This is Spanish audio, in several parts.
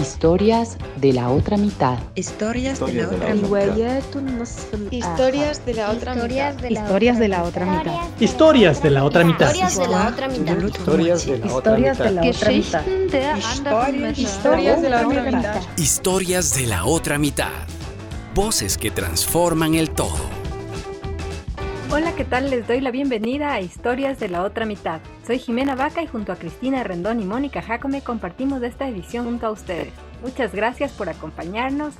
Historias de la otra mitad. Historias de la otra mitad. Historias de la otra mitad. Historias de la otra mitad. Historias de la otra mitad. Historias de la otra mitad. Historias de la otra mitad. Historias de la otra mitad. Historias de la otra mitad. Voces que transforman el todo. Hola, ¿qué tal? Les doy la bienvenida a Historias de la otra mitad. Soy Jimena Vaca y junto a Cristina Rendón y Mónica Jacome compartimos esta edición junto a ustedes. Muchas gracias por acompañarnos.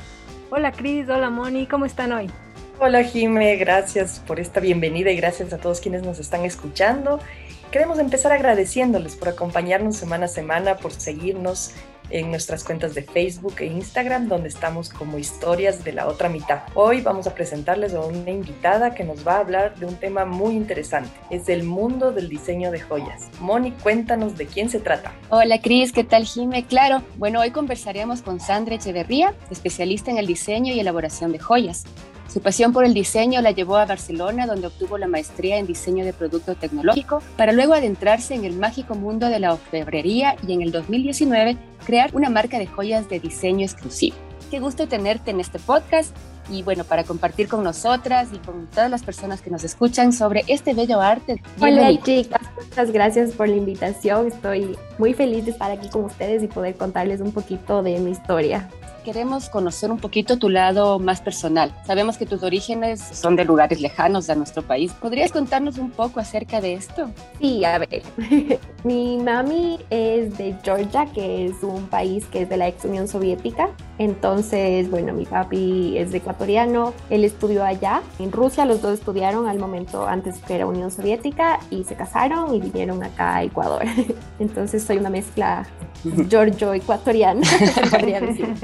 Hola Cris, hola Moni, ¿cómo están hoy? Hola Jime, gracias por esta bienvenida y gracias a todos quienes nos están escuchando. Queremos empezar agradeciéndoles por acompañarnos semana a semana, por seguirnos en nuestras cuentas de Facebook e Instagram, donde estamos como historias de la otra mitad. Hoy vamos a presentarles a una invitada que nos va a hablar de un tema muy interesante. Es el mundo del diseño de joyas. Moni, cuéntanos de quién se trata. Hola Cris, ¿qué tal Jime? Claro, bueno, hoy conversaremos con Sandra Echeverría, especialista en el diseño y elaboración de joyas. Su pasión por el diseño la llevó a Barcelona, donde obtuvo la maestría en diseño de producto tecnológico, para luego adentrarse en el mágico mundo de la orfebrería y en el 2019 crear una marca de joyas de diseño exclusivo. Qué gusto tenerte en este podcast y bueno, para compartir con nosotras y con todas las personas que nos escuchan sobre este bello arte. Hola chicas, muchas gracias por la invitación. Estoy muy feliz de estar aquí con ustedes y poder contarles un poquito de mi historia queremos conocer un poquito tu lado más personal. Sabemos que tus orígenes son de lugares lejanos de nuestro país. ¿Podrías contarnos un poco acerca de esto? Sí, a ver. Mi mami es de Georgia, que es un país que es de la ex Unión Soviética. Entonces, bueno, mi papi es de ecuatoriano, él estudió allá. En Rusia los dos estudiaron al momento antes que era Unión Soviética y se casaron y vinieron acá a Ecuador. Entonces soy una mezcla giorgio-ecuatoriana, podría decir.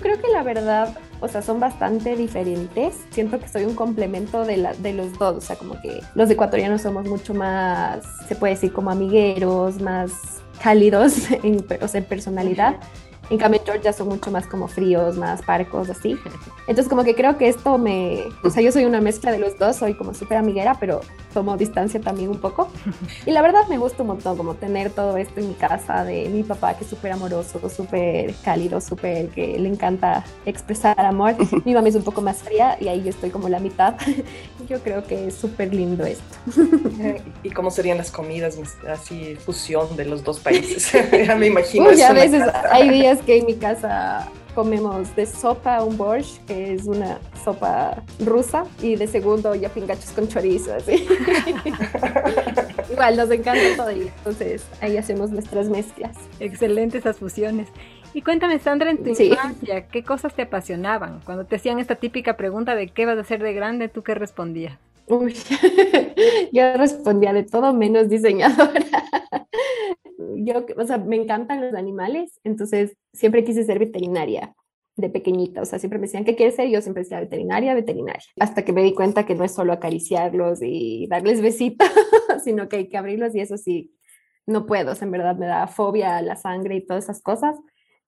Creo que la verdad, o sea, son bastante diferentes. Siento que soy un complemento de, la, de los dos. O sea, como que los ecuatorianos somos mucho más, se puede decir, como amigueros, más cálidos en, o sea, en personalidad. En cambio, Georgia son mucho más como fríos, más parcos, así. Entonces, como que creo que esto me. O sea, yo soy una mezcla de los dos, soy como súper amiguera, pero tomo distancia también un poco. Y la verdad me gusta un montón, como tener todo esto en mi casa, de mi papá que es súper amoroso, súper cálido, súper que le encanta expresar amor. Mi mamá es un poco más fría y ahí yo estoy como la mitad. Yo creo que es súper lindo esto. ¿Y cómo serían las comidas, así, fusión de los dos países? ya me imagino. Uy, a veces hay días que en mi casa comemos de sopa un borscht, que es una sopa rusa, y de segundo ya pingachos con chorizo, así. Igual, nos encanta todo y entonces ahí hacemos nuestras mezclas. Excelentes esas fusiones. Y cuéntame, Sandra, en tu infancia, ¿qué cosas te apasionaban? Cuando te hacían esta típica pregunta de qué vas a hacer de grande, ¿tú qué respondías? Uy, yo respondía de todo menos diseñadora yo, o sea, me encantan los animales, entonces siempre quise ser veterinaria de pequeñita, o sea, siempre me decían, ¿qué quieres ser? Yo siempre decía veterinaria, veterinaria, hasta que me di cuenta que no es solo acariciarlos y darles besitos, sino que hay que abrirlos y eso sí, no puedo, o sea, en verdad me da fobia la sangre y todas esas cosas.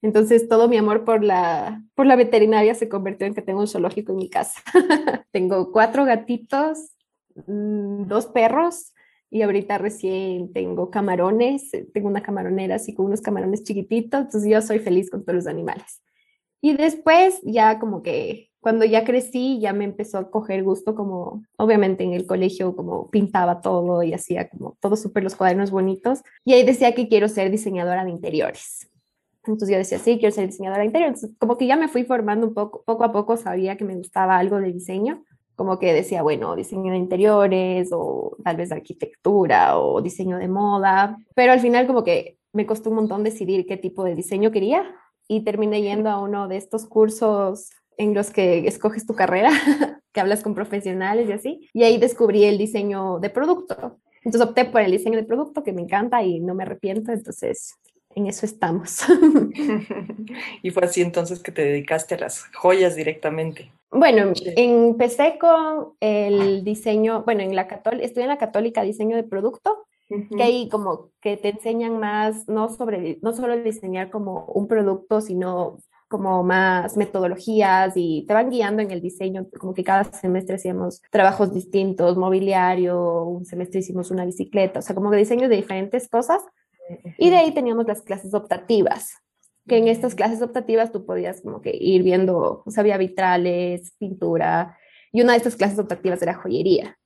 Entonces todo mi amor por la, por la veterinaria se convirtió en que tengo un zoológico en mi casa. tengo cuatro gatitos, mm, dos perros, y ahorita recién tengo camarones, eh, tengo una camaronera así con unos camarones chiquititos, entonces yo soy feliz con todos los animales. Y después ya como que cuando ya crecí ya me empezó a coger gusto como obviamente en el colegio como pintaba todo y hacía como todo súper los cuadernos bonitos y ahí decía que quiero ser diseñadora de interiores. Entonces yo decía, sí, quiero ser diseñadora de interiores. Entonces, como que ya me fui formando un poco, poco a poco sabía que me gustaba algo de diseño como que decía, bueno, diseño de interiores o tal vez de arquitectura o diseño de moda, pero al final como que me costó un montón decidir qué tipo de diseño quería y terminé yendo a uno de estos cursos en los que escoges tu carrera, que hablas con profesionales y así, y ahí descubrí el diseño de producto. Entonces opté por el diseño de producto que me encanta y no me arrepiento, entonces en eso estamos. y fue así entonces que te dedicaste a las joyas directamente. Bueno, empecé con el diseño, bueno, en la católica, estudié en la católica diseño de producto, que ahí como que te enseñan más, no sobre, no solo diseñar como un producto, sino como más metodologías y te van guiando en el diseño, como que cada semestre hacíamos trabajos distintos, mobiliario, un semestre hicimos una bicicleta, o sea, como que diseño de diferentes cosas. Y de ahí teníamos las clases optativas, que en estas clases optativas tú podías como que ir viendo, o sea, había vitrales, pintura, y una de estas clases optativas era joyería.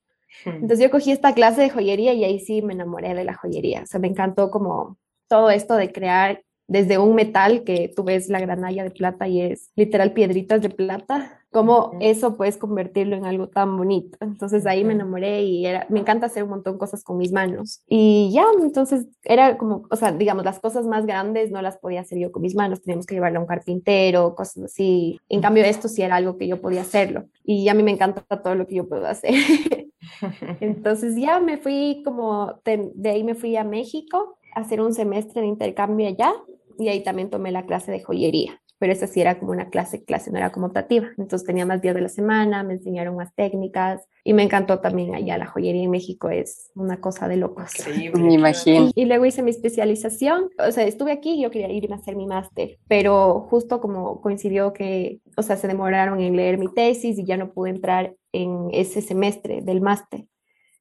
Entonces yo cogí esta clase de joyería y ahí sí me enamoré de la joyería, o sea, me encantó como todo esto de crear desde un metal que tú ves la granalla de plata y es literal piedritas de plata, cómo eso puedes convertirlo en algo tan bonito. Entonces ahí me enamoré y era, me encanta hacer un montón de cosas con mis manos. Y ya, entonces era como, o sea, digamos, las cosas más grandes no las podía hacer yo con mis manos, teníamos que llevarlo a un carpintero, cosas así. En cambio, esto sí era algo que yo podía hacerlo. Y a mí me encanta todo lo que yo puedo hacer. entonces ya me fui como, de, de ahí me fui a México a hacer un semestre de intercambio allá y ahí también tomé la clase de joyería, pero esa sí era como una clase, clase no era como optativa, entonces tenía más días de la semana, me enseñaron más técnicas y me encantó también allá la joyería en México, es una cosa de locos. me imagino. Y, luego hice mi especialización, o sea, estuve aquí y yo quería irme a hacer mi máster, pero justo como coincidió que, o sea, se demoraron en leer mi tesis y ya no pude entrar en ese semestre del máster.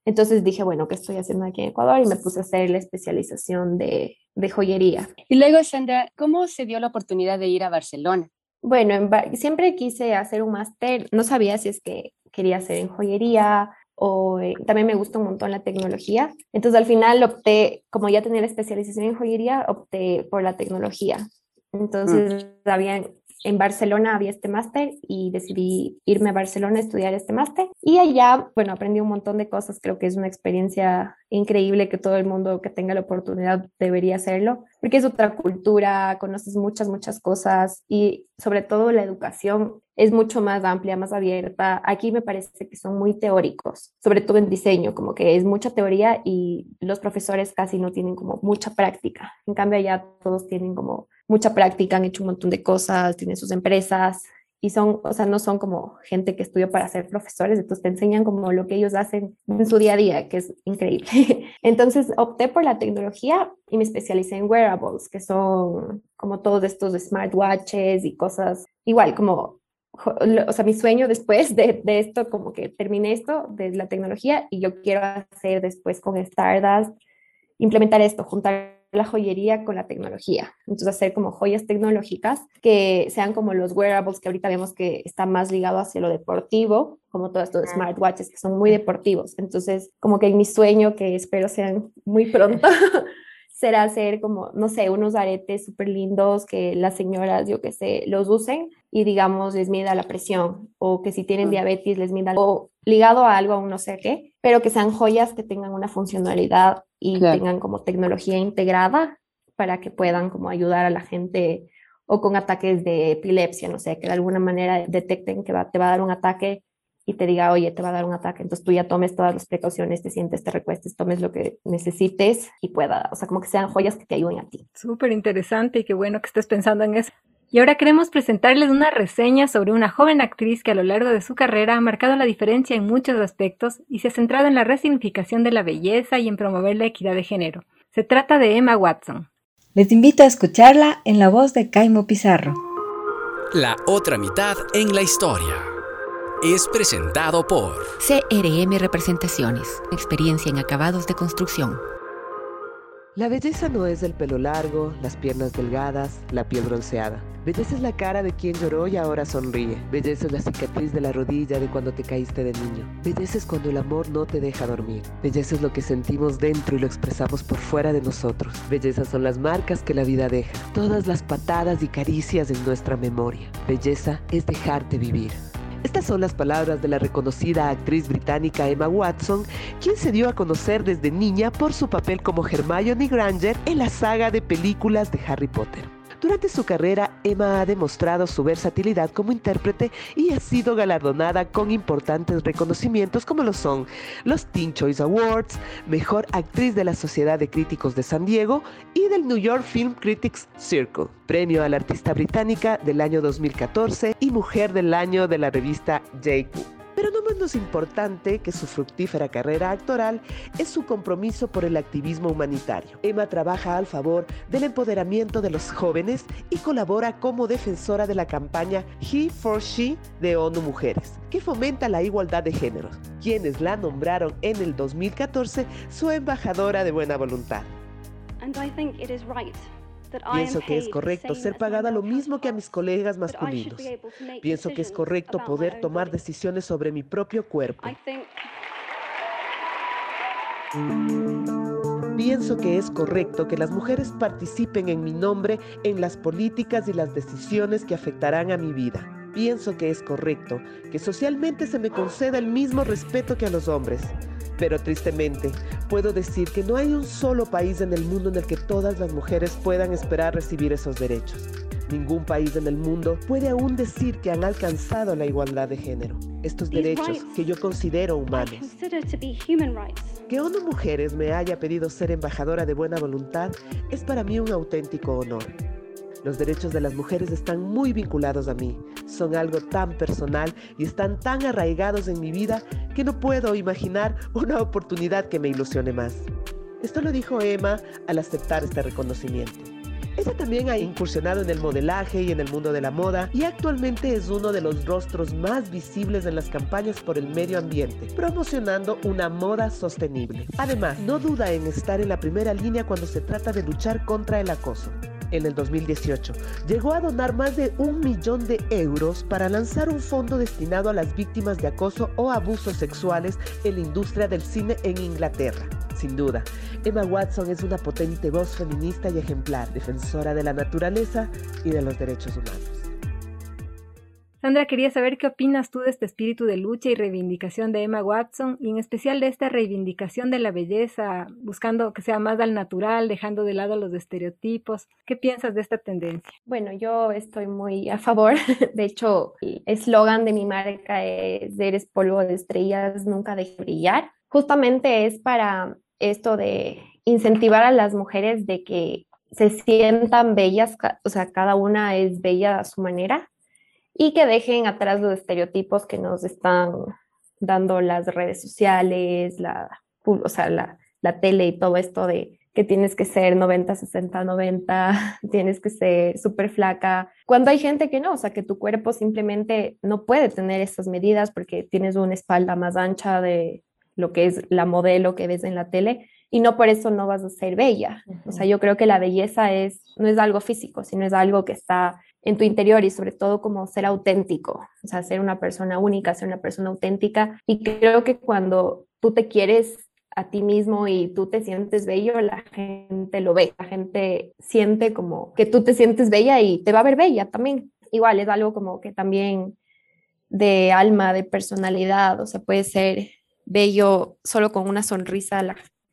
Entonces dije, bueno, ¿qué estoy haciendo aquí en Ecuador? Y me puse a hacer la especialización de, de joyería. Y luego, Sandra, ¿cómo se dio la oportunidad de ir a Barcelona? Bueno, siempre quise hacer un máster, no sabía si es que quería hacer en joyería o eh, también me gusta un montón la tecnología. Entonces al final opté, como ya tenía la especialización en joyería, opté por la tecnología. Entonces mm. En Barcelona había este máster y decidí irme a Barcelona a estudiar este máster. Y allá, bueno, aprendí un montón de cosas. Creo que es una experiencia increíble que todo el mundo que tenga la oportunidad debería hacerlo, porque es otra cultura, conoces muchas, muchas cosas y sobre todo la educación es mucho más amplia, más abierta. Aquí me parece que son muy teóricos, sobre todo en diseño, como que es mucha teoría y los profesores casi no tienen como mucha práctica. En cambio, allá todos tienen como mucha práctica, han hecho un montón de cosas, tienen sus empresas y son, o sea, no son como gente que estudió para ser profesores, entonces te enseñan como lo que ellos hacen en su día a día, que es increíble. Entonces opté por la tecnología y me especialicé en wearables, que son como todos estos smartwatches y cosas, igual como, o sea, mi sueño después de, de esto, como que terminé esto de la tecnología y yo quiero hacer después con Stardust, implementar esto, juntar la joyería con la tecnología. Entonces, hacer como joyas tecnológicas que sean como los wearables que ahorita vemos que está más ligado hacia lo deportivo, como todos estos smartwatches que son muy deportivos. Entonces, como que en mi sueño, que espero sean muy pronto, será hacer como, no sé, unos aretes súper lindos que las señoras, yo que sé, los usen y digamos les mida la presión. O que si tienen diabetes les mida o ligado a algo, a un no sé qué, pero que sean joyas que tengan una funcionalidad y tengan como tecnología integrada para que puedan como ayudar a la gente o con ataques de epilepsia, no sé, que de alguna manera detecten que te va a dar un ataque y te diga, oye, te va a dar un ataque, entonces tú ya tomes todas las precauciones, te sientes, te recuestes, tomes lo que necesites y pueda, o sea, como que sean joyas que te ayuden a ti. Súper interesante y qué bueno que estés pensando en eso. Y ahora queremos presentarles una reseña sobre una joven actriz que a lo largo de su carrera ha marcado la diferencia en muchos aspectos y se ha centrado en la resignificación de la belleza y en promover la equidad de género. Se trata de Emma Watson. Les invito a escucharla en la voz de Caimo Pizarro. La otra mitad en la historia es presentado por CRM Representaciones, experiencia en acabados de construcción. La belleza no es el pelo largo, las piernas delgadas, la piel bronceada. Belleza es la cara de quien lloró y ahora sonríe. Belleza es la cicatriz de la rodilla de cuando te caíste de niño. Belleza es cuando el amor no te deja dormir. Belleza es lo que sentimos dentro y lo expresamos por fuera de nosotros. Belleza son las marcas que la vida deja, todas las patadas y caricias en nuestra memoria. Belleza es dejarte vivir. Estas son las palabras de la reconocida actriz británica Emma Watson, quien se dio a conocer desde niña por su papel como Hermione Granger en la saga de películas de Harry Potter. Durante su carrera, Emma ha demostrado su versatilidad como intérprete y ha sido galardonada con importantes reconocimientos como lo son los Teen Choice Awards, Mejor Actriz de la Sociedad de Críticos de San Diego y del New York Film Critics Circle, Premio a la Artista Británica del año 2014 y Mujer del Año de la revista JQ. Pero no menos importante que su fructífera carrera actoral es su compromiso por el activismo humanitario. Emma trabaja al favor del empoderamiento de los jóvenes y colabora como defensora de la campaña He for She de ONU Mujeres, que fomenta la igualdad de géneros, quienes la nombraron en el 2014 su embajadora de buena voluntad. Pienso que es correcto ser pagada lo mismo que a mis colegas masculinos. Pienso que es correcto poder tomar decisiones sobre mi propio cuerpo. Pienso que es correcto que las mujeres participen en mi nombre en las políticas y las decisiones que afectarán a mi vida. Pienso que es correcto que socialmente se me conceda el mismo respeto que a los hombres. Pero tristemente, puedo decir que no hay un solo país en el mundo en el que todas las mujeres puedan esperar recibir esos derechos. Ningún país en el mundo puede aún decir que han alcanzado la igualdad de género, estos derechos que yo considero humanos. Que ONU Mujeres me haya pedido ser embajadora de buena voluntad es para mí un auténtico honor. Los derechos de las mujeres están muy vinculados a mí, son algo tan personal y están tan arraigados en mi vida que no puedo imaginar una oportunidad que me ilusione más. Esto lo dijo Emma al aceptar este reconocimiento. Ella también ha incursionado en el modelaje y en el mundo de la moda y actualmente es uno de los rostros más visibles en las campañas por el medio ambiente, promocionando una moda sostenible. Además, no duda en estar en la primera línea cuando se trata de luchar contra el acoso en el 2018, llegó a donar más de un millón de euros para lanzar un fondo destinado a las víctimas de acoso o abusos sexuales en la industria del cine en Inglaterra. Sin duda, Emma Watson es una potente voz feminista y ejemplar, defensora de la naturaleza y de los derechos humanos. Sandra, quería saber qué opinas tú de este espíritu de lucha y reivindicación de Emma Watson y en especial de esta reivindicación de la belleza, buscando que sea más al natural, dejando de lado los estereotipos. ¿Qué piensas de esta tendencia? Bueno, yo estoy muy a favor. De hecho, el eslogan de mi marca es Eres polvo de estrellas, nunca deje brillar. Justamente es para esto de incentivar a las mujeres de que se sientan bellas, o sea, cada una es bella a su manera y que dejen atrás los estereotipos que nos están dando las redes sociales, la, o sea, la, la tele y todo esto de que tienes que ser 90, 60, 90, tienes que ser súper flaca, cuando hay gente que no, o sea, que tu cuerpo simplemente no puede tener esas medidas porque tienes una espalda más ancha de lo que es la modelo que ves en la tele y no por eso no vas a ser bella. O sea, yo creo que la belleza es, no es algo físico, sino es algo que está en tu interior y sobre todo como ser auténtico, o sea, ser una persona única, ser una persona auténtica. Y creo que cuando tú te quieres a ti mismo y tú te sientes bello, la gente lo ve, la gente siente como que tú te sientes bella y te va a ver bella también. Igual es algo como que también de alma, de personalidad, o sea, puede ser bello solo con una sonrisa,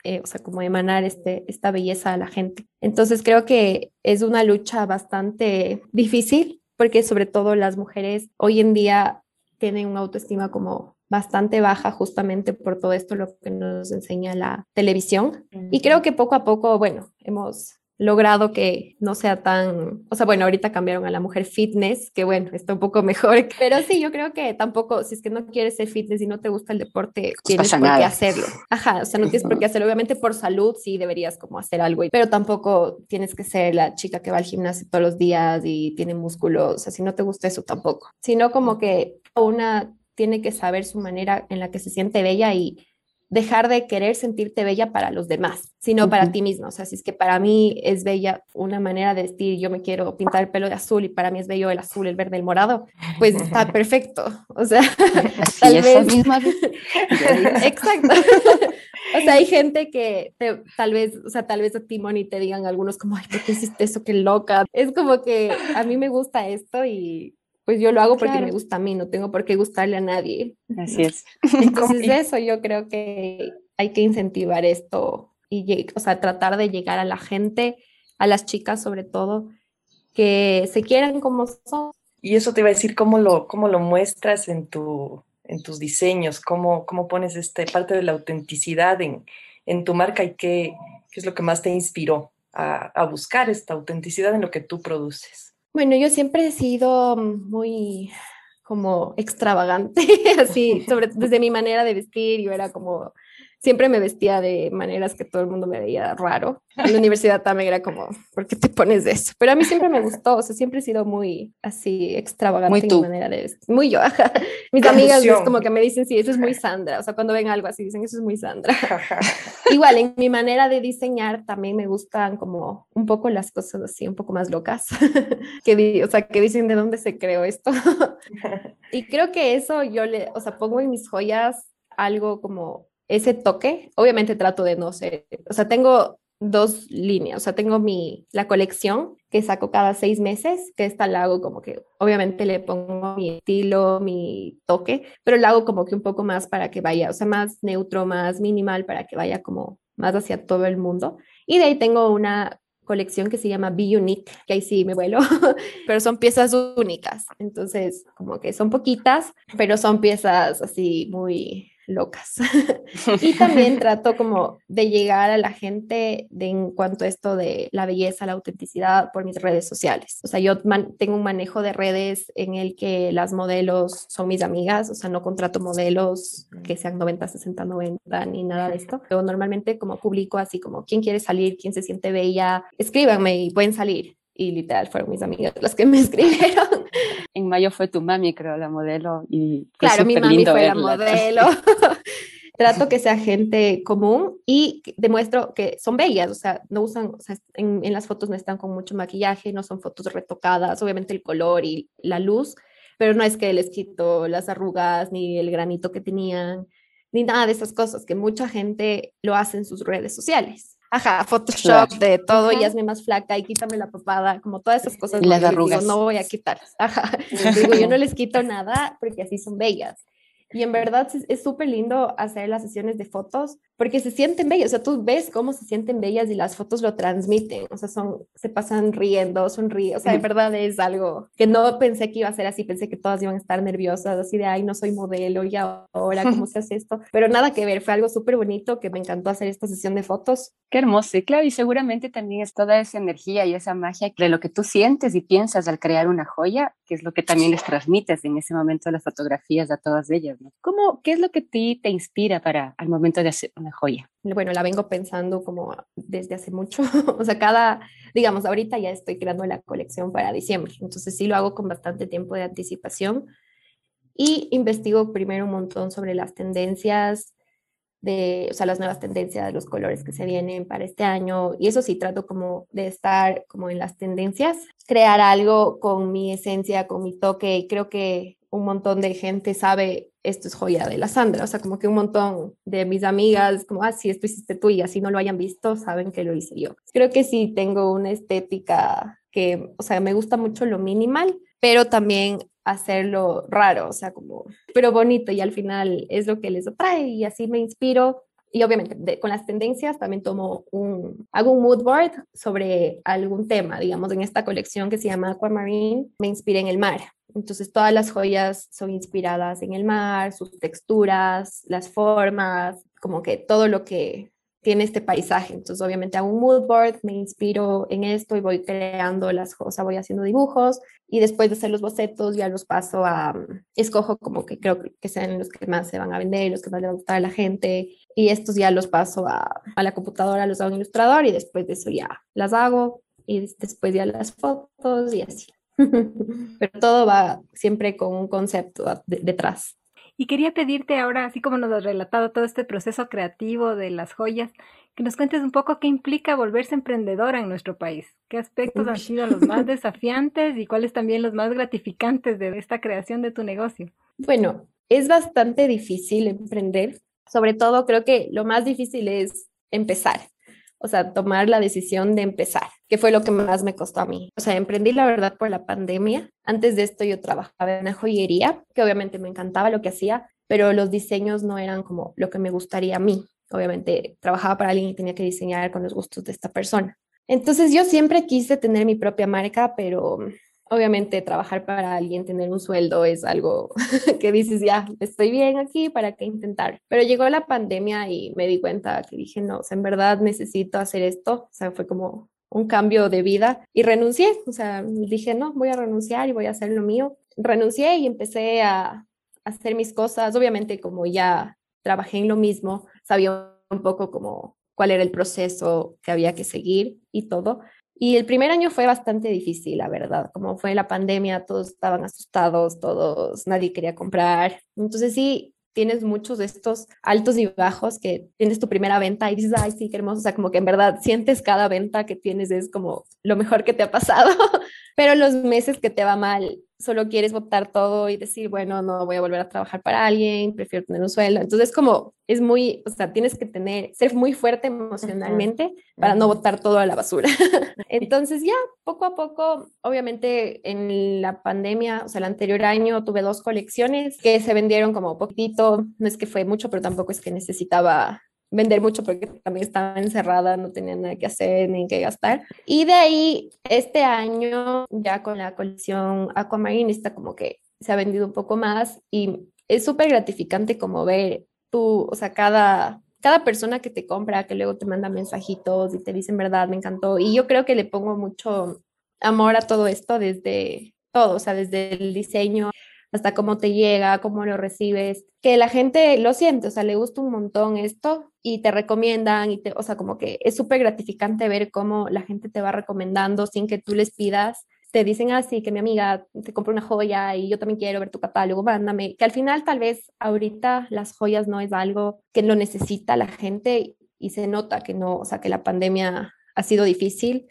eh, o sea, como emanar este, esta belleza a la gente. Entonces creo que es una lucha bastante difícil porque sobre todo las mujeres hoy en día tienen una autoestima como bastante baja justamente por todo esto lo que nos enseña la televisión. Y creo que poco a poco, bueno, hemos logrado que no sea tan, o sea, bueno, ahorita cambiaron a la mujer fitness, que bueno, está un poco mejor, pero sí, yo creo que tampoco, si es que no quieres ser fitness y no te gusta el deporte, tienes por qué hacerlo. Ajá, o sea, no tienes por qué hacerlo, obviamente por salud sí deberías como hacer algo, pero tampoco tienes que ser la chica que va al gimnasio todos los días y tiene músculos, o sea, si no te gusta eso tampoco, sino como que una tiene que saber su manera en la que se siente bella y dejar de querer sentirte bella para los demás, sino para ti mismo. O sea, si es que para mí es bella una manera de vestir, yo me quiero pintar el pelo de azul y para mí es bello el azul, el verde, el morado, pues está perfecto. O sea, tal vez... Exacto. o sea, hay gente que tal vez, o sea, tal vez a Timón y te digan algunos como, ay, ¿por qué hiciste eso? Qué loca. Es como que a mí me gusta esto y pues yo lo hago porque me gusta a mí, no tengo por qué gustarle a nadie. Así es. Entonces eso yo creo que hay que incentivar esto y, o sea, tratar de llegar a la gente, a las chicas sobre todo, que se quieran como son. Y eso te iba a decir, ¿cómo lo, cómo lo muestras en, tu, en tus diseños? ¿Cómo, cómo pones esta parte de la autenticidad en, en tu marca y qué, qué, es lo que más te inspiró a, a buscar esta autenticidad en lo que tú produces? Bueno, yo siempre he sido muy como extravagante, así, sobre, desde mi manera de vestir, yo era como siempre me vestía de maneras que todo el mundo me veía raro. En la universidad también era como, ¿por qué te pones eso? Pero a mí siempre me gustó, o sea, siempre he sido muy así extravagante muy en mi manera de vestir. Muy yo, Mis amigas es como que me dicen, sí, eso es muy Sandra, o sea, cuando ven algo así dicen, eso es muy Sandra. Igual, en mi manera de diseñar también me gustan como un poco las cosas así, un poco más locas, que, o sea, que dicen de dónde se creó esto. y creo que eso yo le, o sea, pongo en mis joyas algo como ese toque. Obviamente trato de no ser, o sea, tengo dos líneas, o sea, tengo mi, la colección que saco cada seis meses, que esta la hago como que, obviamente le pongo mi estilo, mi toque, pero la hago como que un poco más para que vaya, o sea, más neutro, más minimal, para que vaya como más hacia todo el mundo. Y de ahí tengo una colección que se llama Be Unique, que ahí sí me vuelo, pero son piezas únicas. Entonces, como que son poquitas, pero son piezas así muy locas. y también trato como de llegar a la gente de, en cuanto a esto de la belleza, la autenticidad por mis redes sociales. O sea, yo tengo un manejo de redes en el que las modelos son mis amigas, o sea, no contrato modelos que sean 90, 60, 90 ni nada de esto. Yo normalmente como publico así como quién quiere salir, quién se siente bella, escríbanme y pueden salir y literal fueron mis amigas las que me escribieron. En mayo fue tu mami, creo, la modelo. Y claro, mi mami fue la modelo. Trato que sea gente común y demuestro que son bellas, o sea, no usan, o sea, en, en las fotos no están con mucho maquillaje, no son fotos retocadas, obviamente el color y la luz, pero no es que les quito las arrugas ni el granito que tenían, ni nada de esas cosas que mucha gente lo hace en sus redes sociales ajá, Photoshop de todo y hazme más flaca y quítame la papada, como todas esas cosas. Y las arrugas. no voy a quitar. Ajá. digo, yo no les quito nada porque así son bellas. Y en verdad es súper lindo hacer las sesiones de fotos porque se sienten bellas, o sea, tú ves cómo se sienten bellas y las fotos lo transmiten, o sea, son, se pasan riendo, sonríen, o sea, en verdad es algo que no pensé que iba a ser así, pensé que todas iban a estar nerviosas, así de, ay, no soy modelo y ahora, ¿cómo se hace esto? Pero nada que ver, fue algo súper bonito que me encantó hacer esta sesión de fotos. Qué hermoso, y claro, y seguramente también es toda esa energía y esa magia de lo que tú sientes y piensas al crear una joya, que es lo que también les transmites en ese momento las fotografías a todas ellas, ¿no? ¿Cómo, qué es lo que a ti te inspira para al momento de hacer una joya? Bueno, la vengo pensando como desde hace mucho, o sea, cada, digamos, ahorita ya estoy creando la colección para diciembre, entonces sí lo hago con bastante tiempo de anticipación y investigo primero un montón sobre las tendencias de, o sea, las nuevas tendencias de los colores que se vienen para este año y eso sí trato como de estar como en las tendencias, crear algo con mi esencia, con mi toque y creo que un montón de gente sabe esto es joya de la Sandra, o sea, como que un montón de mis amigas, como, ah, esto hiciste tú y así no lo hayan visto, saben que lo hice yo. Creo que sí tengo una estética que, o sea, me gusta mucho lo minimal, pero también hacerlo raro, o sea, como, pero bonito y al final es lo que les atrae y así me inspiro. Y obviamente con las tendencias también tomo un, hago un mood board sobre algún tema, digamos, en esta colección que se llama Aquamarine, me inspiré en el mar. Entonces todas las joyas son inspiradas en el mar, sus texturas, las formas, como que todo lo que tiene este paisaje. Entonces obviamente hago un mood board, me inspiro en esto y voy creando las cosas, voy haciendo dibujos y después de hacer los bocetos ya los paso a, escojo como que creo que sean los que más se van a vender, los que más le van a gustar a la gente y estos ya los paso a, a la computadora, los hago en Ilustrador y después de eso ya las hago y después ya las fotos y así. Pero todo va siempre con un concepto detrás. Y quería pedirte ahora, así como nos has relatado todo este proceso creativo de las joyas, que nos cuentes un poco qué implica volverse emprendedora en nuestro país. ¿Qué aspectos han sido los más desafiantes y cuáles también los más gratificantes de esta creación de tu negocio? Bueno, es bastante difícil emprender. Sobre todo creo que lo más difícil es empezar o sea, tomar la decisión de empezar, que fue lo que más me costó a mí. O sea, emprendí la verdad por la pandemia. Antes de esto yo trabajaba en una joyería, que obviamente me encantaba lo que hacía, pero los diseños no eran como lo que me gustaría a mí. Obviamente trabajaba para alguien y tenía que diseñar con los gustos de esta persona. Entonces yo siempre quise tener mi propia marca, pero obviamente trabajar para alguien, tener un sueldo es algo que dices, ya, estoy bien aquí, ¿para qué intentar? Pero llegó la pandemia y me di cuenta que dije, no, o en verdad necesito hacer esto, o sea, fue como un cambio de vida y renuncié, o sea, dije, no, voy a renunciar y voy a hacer lo mío. Renuncié y empecé a hacer mis cosas, obviamente como ya trabajé en lo mismo, sabía un poco como cuál era el proceso que había que seguir y todo. Y el primer año fue bastante difícil, la verdad. Como fue la pandemia, todos estaban asustados, todos, nadie quería comprar. Entonces sí, tienes muchos de estos altos y bajos que tienes tu primera venta y dices, ay, sí, qué hermoso. O sea, como que en verdad sientes cada venta que tienes es como lo mejor que te ha pasado. Pero los meses que te va mal, solo quieres votar todo y decir, bueno, no voy a volver a trabajar para alguien, prefiero tener un sueldo. Entonces, como es muy, o sea, tienes que tener, ser muy fuerte emocionalmente para no botar todo a la basura. Entonces, ya poco a poco, obviamente en la pandemia, o sea, el anterior año tuve dos colecciones que se vendieron como poquito, no es que fue mucho, pero tampoco es que necesitaba vender mucho porque también estaba encerrada, no tenía nada que hacer ni que gastar. Y de ahí, este año, ya con la colección Aquamarine, está como que se ha vendido un poco más y es súper gratificante como ver tú, o sea, cada, cada persona que te compra, que luego te manda mensajitos y te dicen verdad, me encantó. Y yo creo que le pongo mucho amor a todo esto desde todo, o sea, desde el diseño hasta cómo te llega, cómo lo recibes, que la gente lo siente, o sea, le gusta un montón esto y te recomiendan, y te, o sea, como que es súper gratificante ver cómo la gente te va recomendando sin que tú les pidas. Te dicen así ah, que mi amiga te compró una joya y yo también quiero ver tu catálogo, mándame. Que al final, tal vez ahorita las joyas no es algo que lo necesita la gente y se nota que no, o sea, que la pandemia ha sido difícil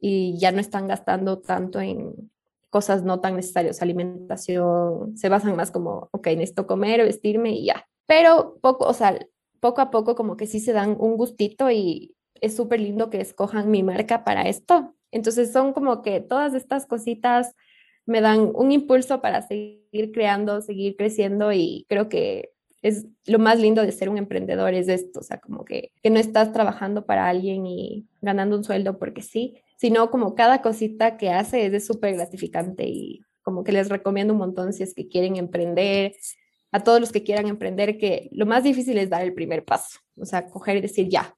y ya no están gastando tanto en, cosas no tan necesarias, alimentación, se basan más como, ok, necesito comer, vestirme y ya. Pero poco, o sea, poco a poco como que sí se dan un gustito y es súper lindo que escojan mi marca para esto. Entonces son como que todas estas cositas me dan un impulso para seguir creando, seguir creciendo y creo que es lo más lindo de ser un emprendedor es esto, o sea, como que, que no estás trabajando para alguien y ganando un sueldo porque sí, sino como cada cosita que hace es súper gratificante y como que les recomiendo un montón si es que quieren emprender, a todos los que quieran emprender, que lo más difícil es dar el primer paso, o sea, coger y decir, ya,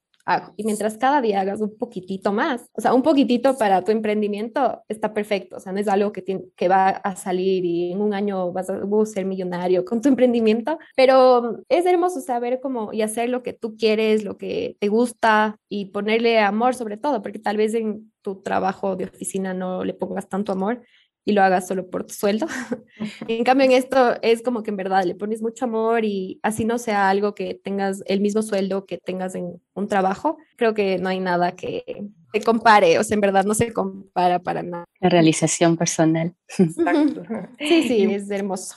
y mientras cada día hagas un poquitito más, o sea, un poquitito para tu emprendimiento está perfecto, o sea, no es algo que, que va a salir y en un año vas a, ser millonario con tu emprendimiento, pero es hermoso saber cómo y hacer lo que tú quieres, lo que te gusta y ponerle amor sobre todo, porque tal vez en tu trabajo de oficina no le pongas tanto amor y lo hagas solo por tu sueldo. en cambio, en esto es como que en verdad le pones mucho amor y así no sea algo que tengas el mismo sueldo que tengas en un trabajo, creo que no hay nada que, se compare, o sea, en verdad no se compara para nada. La realización personal. Exacto. Sí, sí, es hermoso.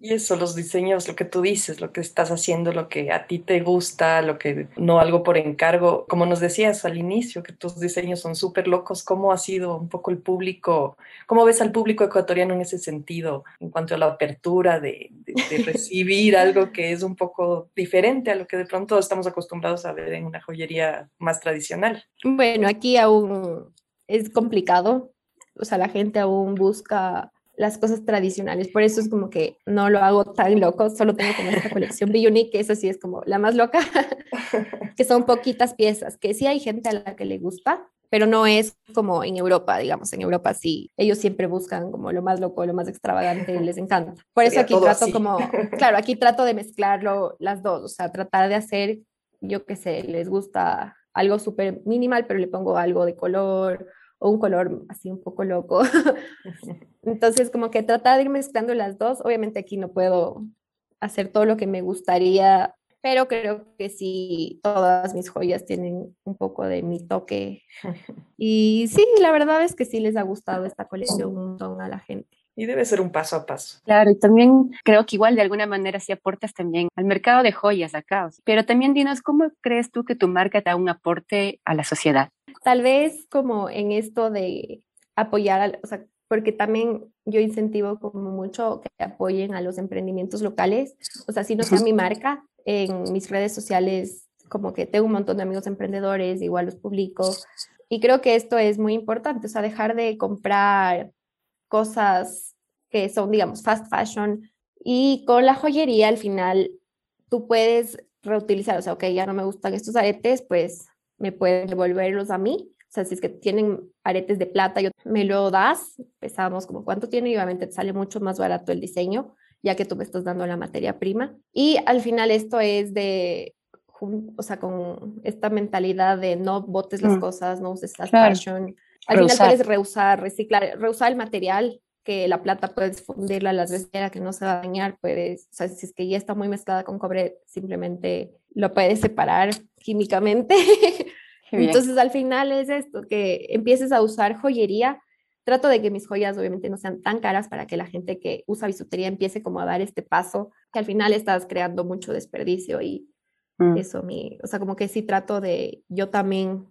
Y eso, los diseños, lo que tú dices, lo que estás haciendo, lo que a ti te gusta, lo que no algo por encargo, como nos decías al inicio, que tus diseños son súper locos, ¿cómo ha sido un poco el público? ¿Cómo ves al público ecuatoriano en ese sentido, en cuanto a la apertura de, de recibir algo que es un poco diferente a lo que de pronto estamos acostumbrados a ver en una joyería más tradicional? Bueno, aquí aún es complicado, o sea, la gente aún busca las cosas tradicionales, por eso es como que no lo hago tan loco, solo tengo como esta colección Bionic, que esa sí es como la más loca, que son poquitas piezas, que sí hay gente a la que le gusta, pero no es como en Europa, digamos, en Europa sí, ellos siempre buscan como lo más loco, lo más extravagante, les encanta. Por eso aquí trato como, claro, aquí trato de mezclarlo las dos, o sea, tratar de hacer, yo qué sé, les gusta algo súper minimal, pero le pongo algo de color o un color así un poco loco. Entonces, como que tratar de ir mezclando las dos. Obviamente aquí no puedo hacer todo lo que me gustaría, pero creo que sí, todas mis joyas tienen un poco de mi toque. Y sí, la verdad es que sí les ha gustado esta colección un montón a la gente y debe ser un paso a paso. Claro, y también creo que igual de alguna manera sí aportas también al mercado de joyas acá. Pero también dinos, ¿cómo crees tú que tu marca da un aporte a la sociedad? Tal vez como en esto de apoyar, o sea, porque también yo incentivo como mucho que apoyen a los emprendimientos locales. O sea, si no sea mi marca, en mis redes sociales como que tengo un montón de amigos emprendedores, igual los publico. Y creo que esto es muy importante, o sea, dejar de comprar cosas que son, digamos, fast fashion. Y con la joyería, al final, tú puedes reutilizar, o sea, ok, ya no me gustan estos aretes, pues me pueden devolverlos a mí. O sea, si es que tienen aretes de plata, yo me lo das, pesamos como cuánto tiene y obviamente te sale mucho más barato el diseño ya que tú me estás dando la materia prima. Y al final esto es de, o sea, con esta mentalidad de no botes las mm. cosas, no uses la fashion. Al final puedes reusar, reciclar, reusar el material que la plata puedes fundirla a la veces que no se va a dañar, puedes, o sea, si es que ya está muy mezclada con cobre, simplemente lo puedes separar químicamente. Entonces al final es esto, que empieces a usar joyería. Trato de que mis joyas obviamente no sean tan caras para que la gente que usa bisutería empiece como a dar este paso, que al final estás creando mucho desperdicio y mm. eso, mi, o sea, como que sí trato de yo también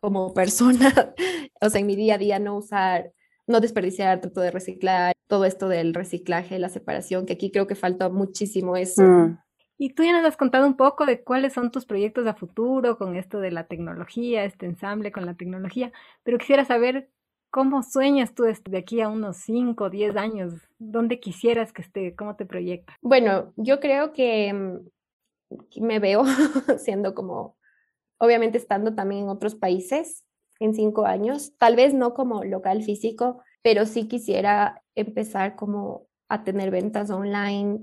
como persona, o sea, en mi día a día no usar no desperdiciar, trato de reciclar, todo esto del reciclaje, la separación, que aquí creo que falta muchísimo eso. Mm. Y tú ya nos has contado un poco de cuáles son tus proyectos a futuro con esto de la tecnología, este ensamble con la tecnología, pero quisiera saber cómo sueñas tú de aquí a unos 5 o 10 años, dónde quisieras que esté, cómo te proyectas. Bueno, yo creo que mm, me veo siendo como, obviamente estando también en otros países, en cinco años, tal vez no como local físico, pero sí quisiera empezar como a tener ventas online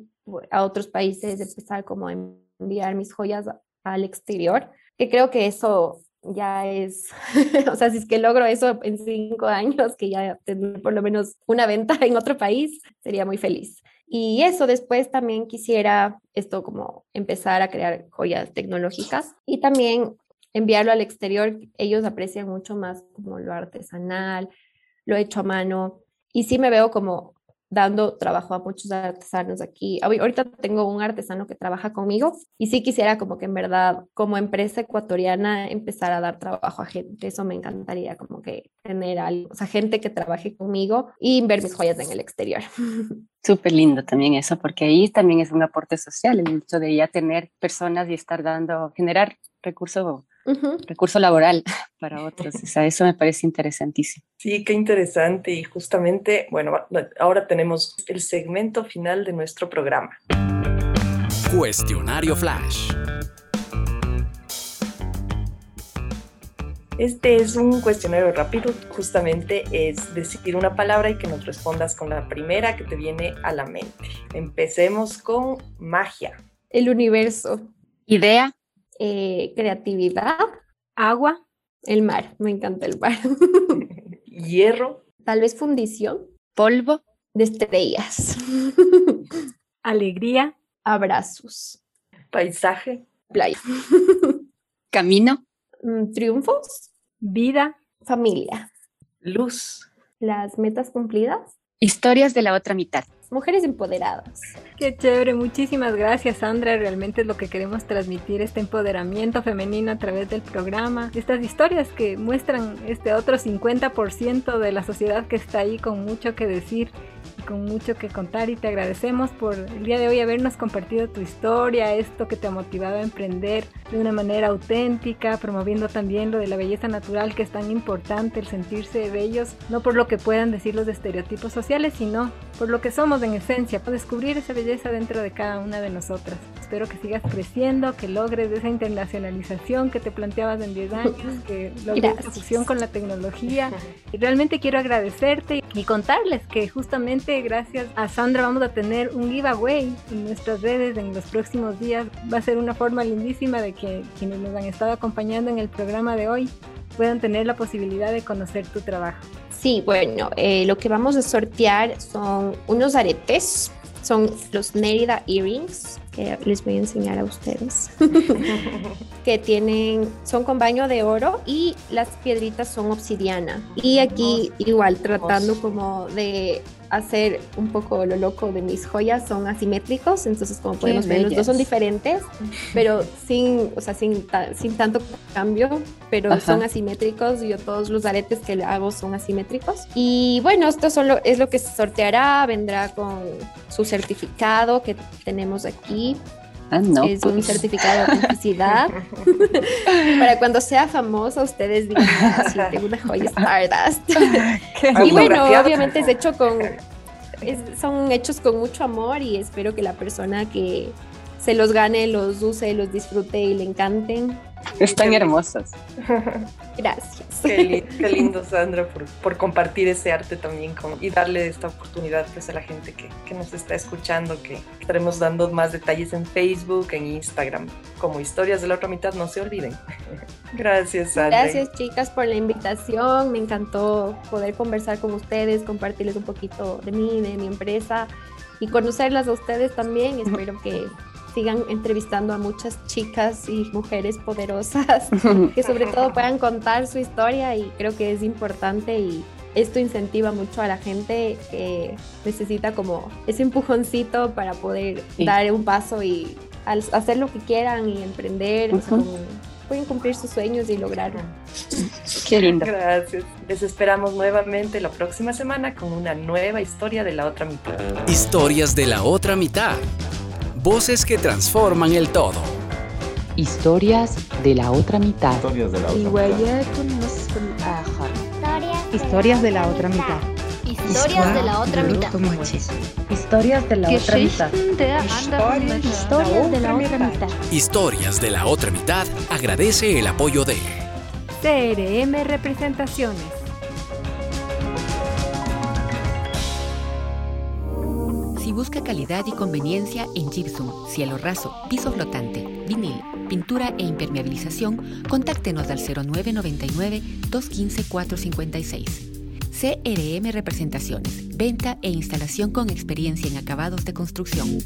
a otros países, empezar como a enviar mis joyas al exterior, que creo que eso ya es, o sea, si es que logro eso en cinco años, que ya tener por lo menos una venta en otro país, sería muy feliz. Y eso después también quisiera esto como empezar a crear joyas tecnológicas y también enviarlo al exterior, ellos aprecian mucho más como lo artesanal, lo hecho a mano. Y sí me veo como dando trabajo a muchos artesanos aquí. Ahorita tengo un artesano que trabaja conmigo y sí quisiera como que en verdad como empresa ecuatoriana empezar a dar trabajo a gente. Eso me encantaría como que tener algo, o sea, gente que trabaje conmigo y ver mis joyas en el exterior. Súper lindo también eso, porque ahí también es un aporte social, el hecho de ya tener personas y estar dando, generar recursos recurso laboral para otros. O sea, eso me parece interesantísimo. Sí, qué interesante. Y justamente, bueno, ahora tenemos el segmento final de nuestro programa. Cuestionario Flash. Este es un cuestionario rápido, justamente es decir una palabra y que nos respondas con la primera que te viene a la mente. Empecemos con magia. El universo. Idea. Eh, creatividad, agua, el mar, me encanta el mar. Hierro, tal vez fundición, polvo, de estrellas, alegría, abrazos, paisaje, playa, camino, mm, triunfos, vida, familia, luz, las metas cumplidas, historias de la otra mitad mujeres empoderadas. Qué chévere, muchísimas gracias Sandra, realmente es lo que queremos transmitir, este empoderamiento femenino a través del programa, estas historias que muestran este otro 50% de la sociedad que está ahí con mucho que decir con mucho que contar y te agradecemos por el día de hoy habernos compartido tu historia, esto que te ha motivado a emprender de una manera auténtica, promoviendo también lo de la belleza natural que es tan importante, el sentirse bellos, no por lo que puedan decir los estereotipos sociales, sino por lo que somos en esencia, por descubrir esa belleza dentro de cada una de nosotras. Espero que sigas creciendo, que logres esa internacionalización que te planteabas en 10 años, que logres la fusión con la tecnología. Y realmente quiero agradecerte y contarles que justamente gracias a Sandra vamos a tener un giveaway en nuestras redes en los próximos días. Va a ser una forma lindísima de que quienes nos han estado acompañando en el programa de hoy puedan tener la posibilidad de conocer tu trabajo. Sí, bueno, eh, lo que vamos a sortear son unos aretes, son los Nerida Earrings, que les voy a enseñar a ustedes, que tienen, son con baño de oro y las piedritas son obsidiana. Y aquí igual tratando como de hacer un poco lo loco de mis joyas son asimétricos, entonces como podemos ver los dos son diferentes, pero sin, o sea, sin, sin tanto cambio, pero son asimétricos, yo todos los aretes que le hago son asimétricos. Y bueno, esto solo es lo que se sorteará, vendrá con su certificado que tenemos aquí. Ah, no, es un pues. certificado de autenticidad. Para cuando sea famosa, ustedes digan, ah, tengo una joya Stardust. y bueno, obviamente es hecho con. son hechos con mucho amor y espero que la persona que se los gane, los use, los disfrute y le encanten. Están hermosas. Gracias. Qué, lindo, Sandra, por, compartir ese arte también con, y darle esta oportunidad pues, a la gente que, nos está escuchando, que estaremos dando más detalles en Facebook, en Instagram, como historias de la otra mitad, no se olviden. Gracias, Sandra. Gracias, chicas, por la invitación. Me encantó poder conversar con ustedes, compartirles un poquito de mí, de mi empresa y conocerlas a ustedes también. Espero que sigan entrevistando a muchas chicas y mujeres poderosas que sobre todo puedan contar su historia y creo que es importante y esto incentiva mucho a la gente que necesita como ese empujoncito para poder dar un paso y hacer lo que quieran y emprender, pueden cumplir sus sueños y lograrlo. Qué lindo. Gracias. Les esperamos nuevamente la próxima semana con una nueva historia de la otra mitad. Historias de la otra mitad. Voces que transforman el todo. Historias de la otra mitad. Historias de la otra mitad. Historias de la otra mitad. Historias de la otra mitad. Historias de la otra mitad. Historias de la otra mitad agradece el apoyo de CRM Representaciones. Si busca calidad y conveniencia en gypsum, cielo raso, piso flotante, vinil, pintura e impermeabilización, contáctenos al 0999 215 456. CRM Representaciones, venta e instalación con experiencia en acabados de construcción.